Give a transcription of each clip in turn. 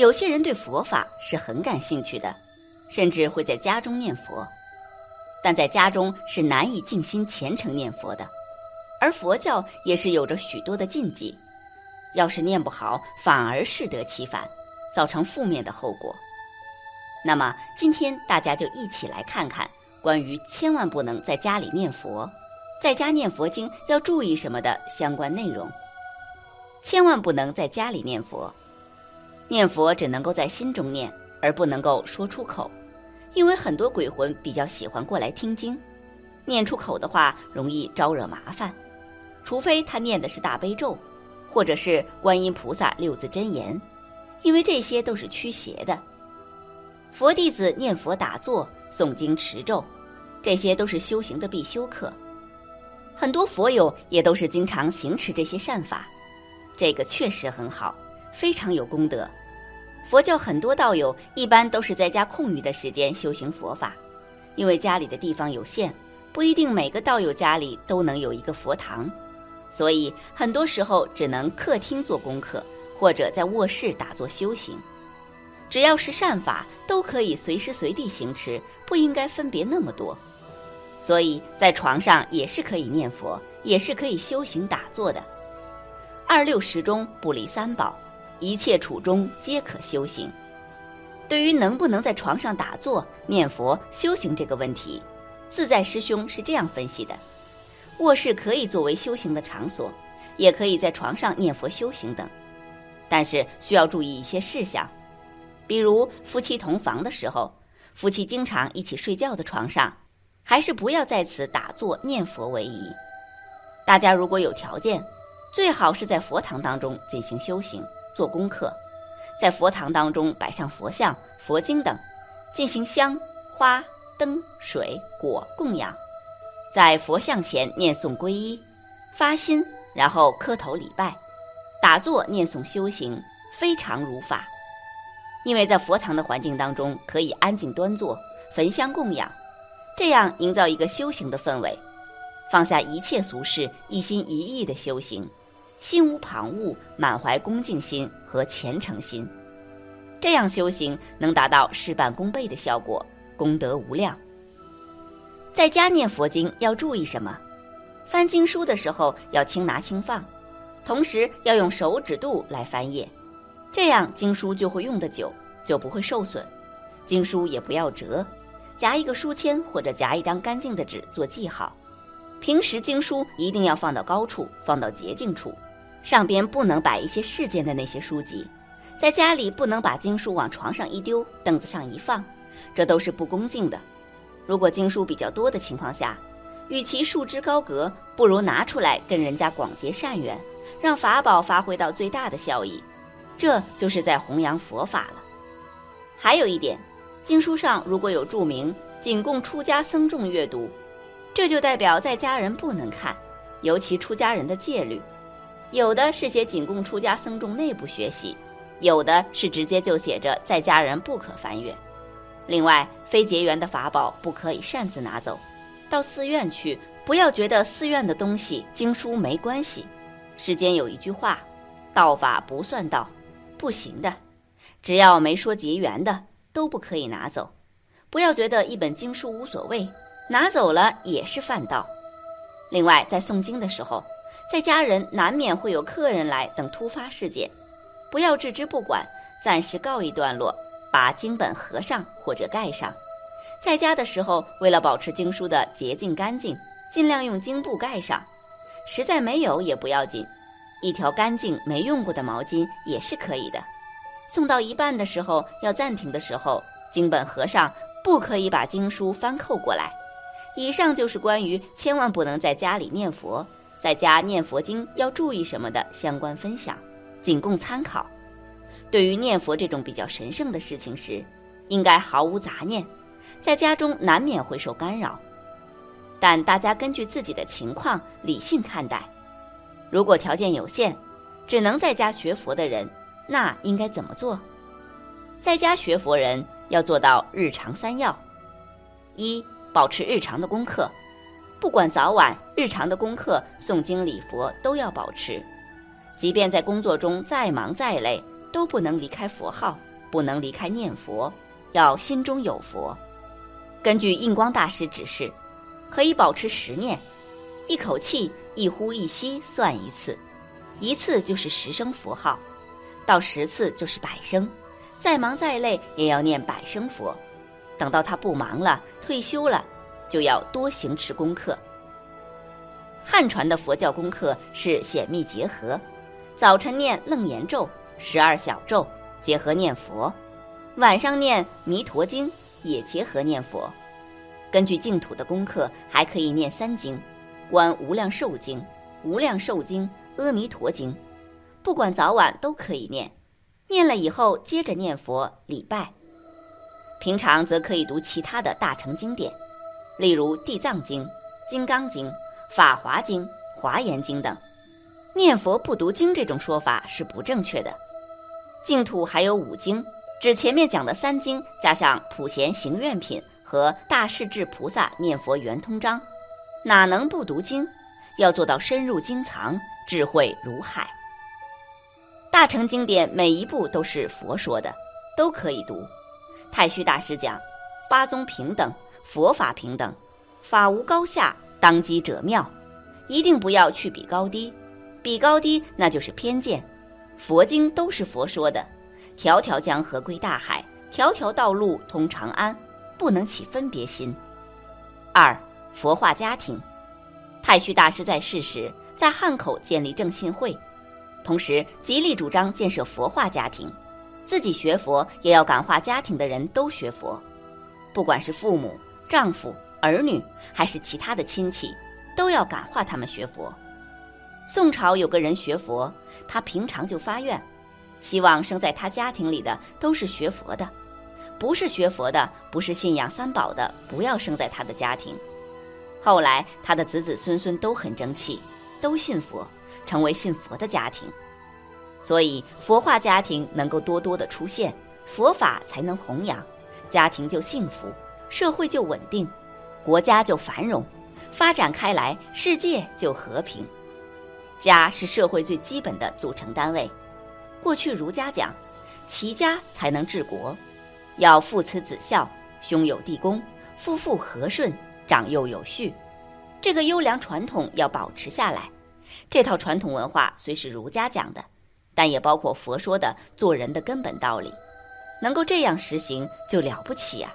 有些人对佛法是很感兴趣的，甚至会在家中念佛，但在家中是难以静心虔诚念佛的。而佛教也是有着许多的禁忌，要是念不好，反而适得其反，造成负面的后果。那么今天大家就一起来看看关于千万不能在家里念佛，在家念佛经要注意什么的相关内容。千万不能在家里念佛，念佛只能够在心中念，而不能够说出口，因为很多鬼魂比较喜欢过来听经，念出口的话容易招惹麻烦。除非他念的是大悲咒，或者是观音菩萨六字真言，因为这些都是驱邪的。佛弟子念佛打坐、诵经持咒，这些都是修行的必修课。很多佛友也都是经常行持这些善法，这个确实很好，非常有功德。佛教很多道友一般都是在家空余的时间修行佛法，因为家里的地方有限，不一定每个道友家里都能有一个佛堂。所以，很多时候只能客厅做功课，或者在卧室打坐修行。只要是善法，都可以随时随地行持，不应该分别那么多。所以在床上也是可以念佛，也是可以修行打坐的。二六时中不离三宝，一切处中皆可修行。对于能不能在床上打坐、念佛、修行这个问题，自在师兄是这样分析的。卧室可以作为修行的场所，也可以在床上念佛修行等，但是需要注意一些事项，比如夫妻同房的时候，夫妻经常一起睡觉的床上，还是不要在此打坐念佛为宜。大家如果有条件，最好是在佛堂当中进行修行、做功课，在佛堂当中摆上佛像、佛经等，进行香花灯水果供养。在佛像前念诵皈依，发心，然后磕头礼拜，打坐念诵修行，非常如法。因为在佛堂的环境当中可以安静端坐，焚香供养，这样营造一个修行的氛围，放下一切俗事，一心一意的修行，心无旁骛，满怀恭敬心和虔诚心，这样修行能达到事半功倍的效果，功德无量。在家念佛经要注意什么？翻经书的时候要轻拿轻放，同时要用手指肚来翻页，这样经书就会用得久，就不会受损。经书也不要折，夹一个书签或者夹一张干净的纸做记号。平时经书一定要放到高处，放到洁净处，上边不能摆一些世间的那些书籍。在家里不能把经书往床上一丢，凳子上一放，这都是不恭敬的。如果经书比较多的情况下，与其束之高阁，不如拿出来跟人家广结善缘，让法宝发挥到最大的效益，这就是在弘扬佛法了。还有一点，经书上如果有注明仅供出家僧众阅读，这就代表在家人不能看，尤其出家人的戒律。有的是写仅供出家僧众内部学习，有的是直接就写着在家人不可翻阅。另外，非结缘的法宝不可以擅自拿走，到寺院去，不要觉得寺院的东西经书没关系。世间有一句话，道法不算道，不行的，只要没说结缘的都不可以拿走。不要觉得一本经书无所谓，拿走了也是犯道。另外，在诵经的时候，在家人难免会有客人来等突发事件，不要置之不管，暂时告一段落。把经本合上或者盖上，在家的时候，为了保持经书的洁净干净，尽量用经布盖上。实在没有也不要紧，一条干净没用过的毛巾也是可以的。送到一半的时候要暂停的时候，经本合上，不可以把经书翻扣过来。以上就是关于千万不能在家里念佛，在家念佛经要注意什么的相关分享，仅供参考。对于念佛这种比较神圣的事情时，应该毫无杂念，在家中难免会受干扰，但大家根据自己的情况理性看待。如果条件有限，只能在家学佛的人，那应该怎么做？在家学佛人要做到日常三要：一、保持日常的功课，不管早晚，日常的功课、诵经礼佛都要保持，即便在工作中再忙再累。都不能离开佛号，不能离开念佛，要心中有佛。根据印光大师指示，可以保持十念，一口气一呼一吸算一次，一次就是十声佛号，到十次就是百声，再忙再累也要念百声佛。等到他不忙了，退休了，就要多行持功课。汉传的佛教功课是显密结合，早晨念楞严咒、十二小咒，结合念佛；晚上念弥陀经。也结合念佛，根据净土的功课，还可以念三经：《观无量寿经》《无量寿经》《阿弥陀经》，不管早晚都可以念。念了以后，接着念佛礼拜。平常则可以读其他的大乘经典，例如《地藏经》《金刚经》《法华经》《华严经》等。念佛不读经这种说法是不正确的。净土还有五经。指前面讲的三经，加上普贤行愿品和大势至菩萨念佛圆通章，哪能不读经？要做到深入经藏，智慧如海。大乘经典每一部都是佛说的，都可以读。太虚大师讲：八宗平等，佛法平等，法无高下，当机者妙。一定不要去比高低，比高低那就是偏见。佛经都是佛说的。条条江河归大海，条条道路通长安，不能起分别心。二佛化家庭，太虚大师在世时，在汉口建立正信会，同时极力主张建设佛化家庭，自己学佛也要感化家庭的人都学佛，不管是父母、丈夫、儿女，还是其他的亲戚，都要感化他们学佛。宋朝有个人学佛，他平常就发愿。希望生在他家庭里的都是学佛的，不是学佛的，不是信仰三宝的，不要生在他的家庭。后来他的子子孙孙都很争气，都信佛，成为信佛的家庭。所以佛化家庭能够多多的出现，佛法才能弘扬，家庭就幸福，社会就稳定，国家就繁荣，发展开来，世界就和平。家是社会最基本的组成单位。过去儒家讲，齐家才能治国，要父慈子孝，兄友弟恭，夫妇和顺，长幼有序。这个优良传统要保持下来。这套传统文化虽是儒家讲的，但也包括佛说的做人的根本道理。能够这样实行就了不起呀！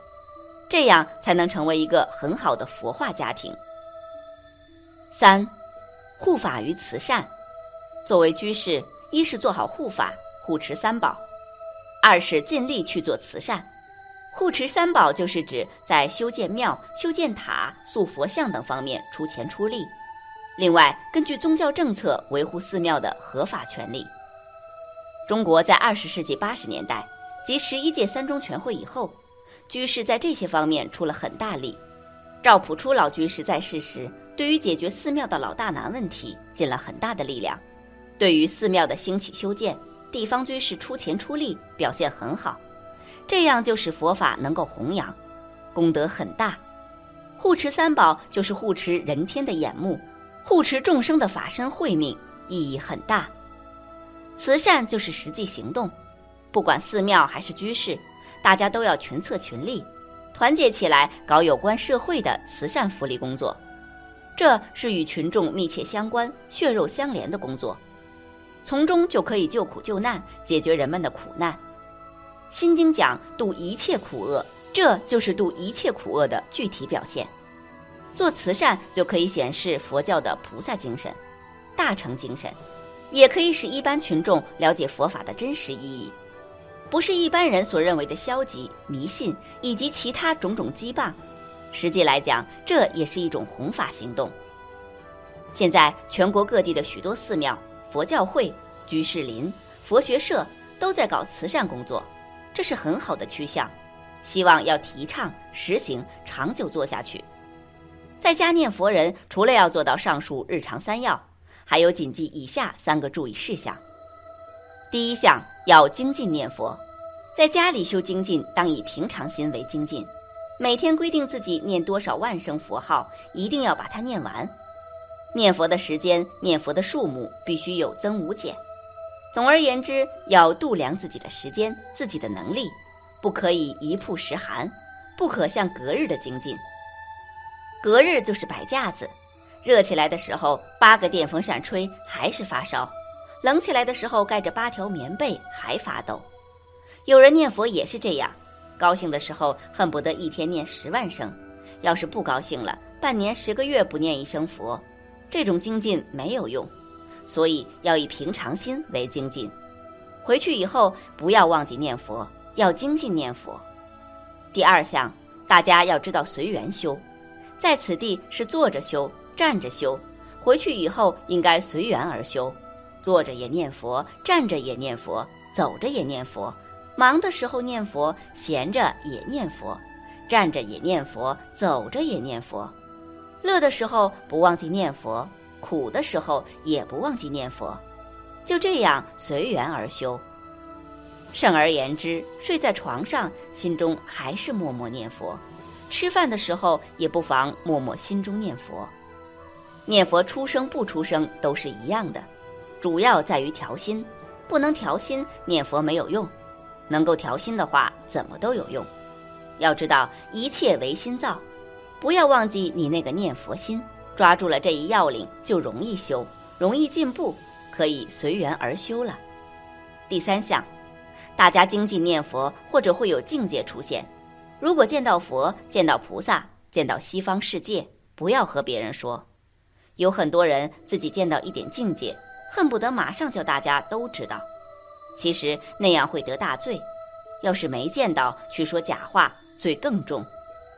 这样才能成为一个很好的佛化家庭。三，护法于慈善。作为居士。一是做好护法，护持三宝；二是尽力去做慈善。护持三宝就是指在修建庙、修建塔、塑佛像等方面出钱出力。另外，根据宗教政策维护寺庙的合法权利。中国在二十世纪八十年代及十一届三中全会以后，居士在这些方面出了很大力。赵朴初老居士在世时，对于解决寺庙的老大难问题尽了很大的力量。对于寺庙的兴起修建，地方居士出钱出力，表现很好，这样就使佛法能够弘扬，功德很大。护持三宝就是护持人天的眼目，护持众生的法身慧命，意义很大。慈善就是实际行动，不管寺庙还是居士，大家都要群策群力，团结起来搞有关社会的慈善福利工作，这是与群众密切相关、血肉相连的工作。从中就可以救苦救难，解决人们的苦难。《心经》讲度一切苦厄，这就是度一切苦厄的具体表现。做慈善就可以显示佛教的菩萨精神、大乘精神，也可以使一般群众了解佛法的真实意义，不是一般人所认为的消极迷信以及其他种种羁绊。实际来讲，这也是一种弘法行动。现在全国各地的许多寺庙。佛教会、居士林、佛学社都在搞慈善工作，这是很好的趋向，希望要提倡实行，长久做下去。在家念佛人除了要做到上述日常三要，还有谨记以下三个注意事项：第一项要精进念佛，在家里修精进，当以平常心为精进，每天规定自己念多少万声佛号，一定要把它念完。念佛的时间、念佛的数目必须有增无减，总而言之，要度量自己的时间、自己的能力，不可以一曝十寒，不可像隔日的精进。隔日就是摆架子，热起来的时候八个电风扇吹还是发烧，冷起来的时候盖着八条棉被还发抖。有人念佛也是这样，高兴的时候恨不得一天念十万声，要是不高兴了，半年十个月不念一声佛，这种精进没有用。所以要以平常心为精进，回去以后不要忘记念佛，要精进念佛。第二项，大家要知道随缘修，在此地是坐着修、站着修，回去以后应该随缘而修，坐着也念佛，站着也念佛，走着也念佛，忙的时候念佛，闲着也念佛，站着也念佛，走着也念佛，乐的时候不忘记念佛。苦的时候也不忘记念佛，就这样随缘而修。甚而言之，睡在床上，心中还是默默念佛；吃饭的时候也不妨默默心中念佛。念佛出声不出声都是一样的，主要在于调心。不能调心，念佛没有用；能够调心的话，怎么都有用。要知道，一切唯心造，不要忘记你那个念佛心。抓住了这一要领，就容易修，容易进步，可以随缘而修了。第三项，大家精进念佛，或者会有境界出现。如果见到佛、见到菩萨、见到西方世界，不要和别人说。有很多人自己见到一点境界，恨不得马上叫大家都知道。其实那样会得大罪。要是没见到去说假话，罪更重，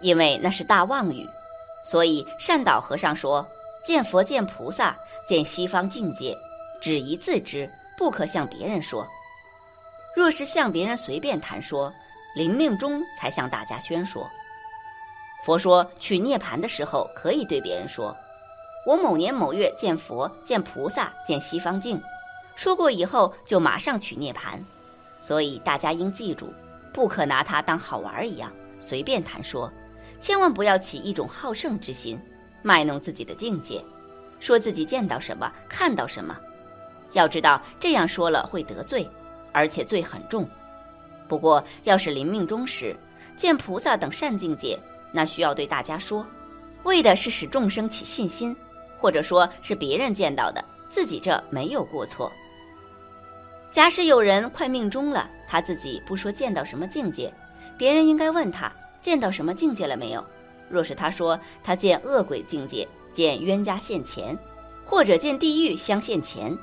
因为那是大妄语。所以善导和尚说：“见佛、见菩萨、见西方境界，只宜自知，不可向别人说。若是向别人随便谈说，临命终才向大家宣说。佛说取涅盘的时候，可以对别人说：‘我某年某月见佛、见菩萨、见西方净。’说过以后，就马上取涅盘。所以大家应记住，不可拿它当好玩一样随便谈说。”千万不要起一种好胜之心，卖弄自己的境界，说自己见到什么、看到什么。要知道这样说了会得罪，而且罪很重。不过要是临命终时见菩萨等善境界，那需要对大家说，为的是使众生起信心，或者说是别人见到的，自己这没有过错。假使有人快命终了，他自己不说见到什么境界，别人应该问他。见到什么境界了没有？若是他说他见恶鬼境界，见冤家现钱，或者见地狱相现钱，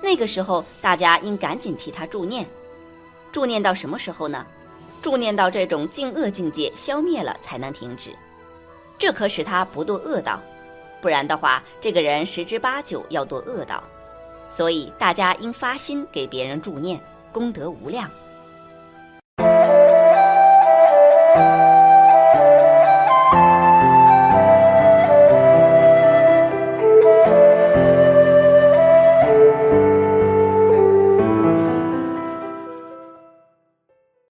那个时候大家应赶紧替他助念。助念到什么时候呢？助念到这种净恶境界消灭了才能停止，这可使他不堕恶道。不然的话，这个人十之八九要堕恶道。所以大家应发心给别人助念，功德无量。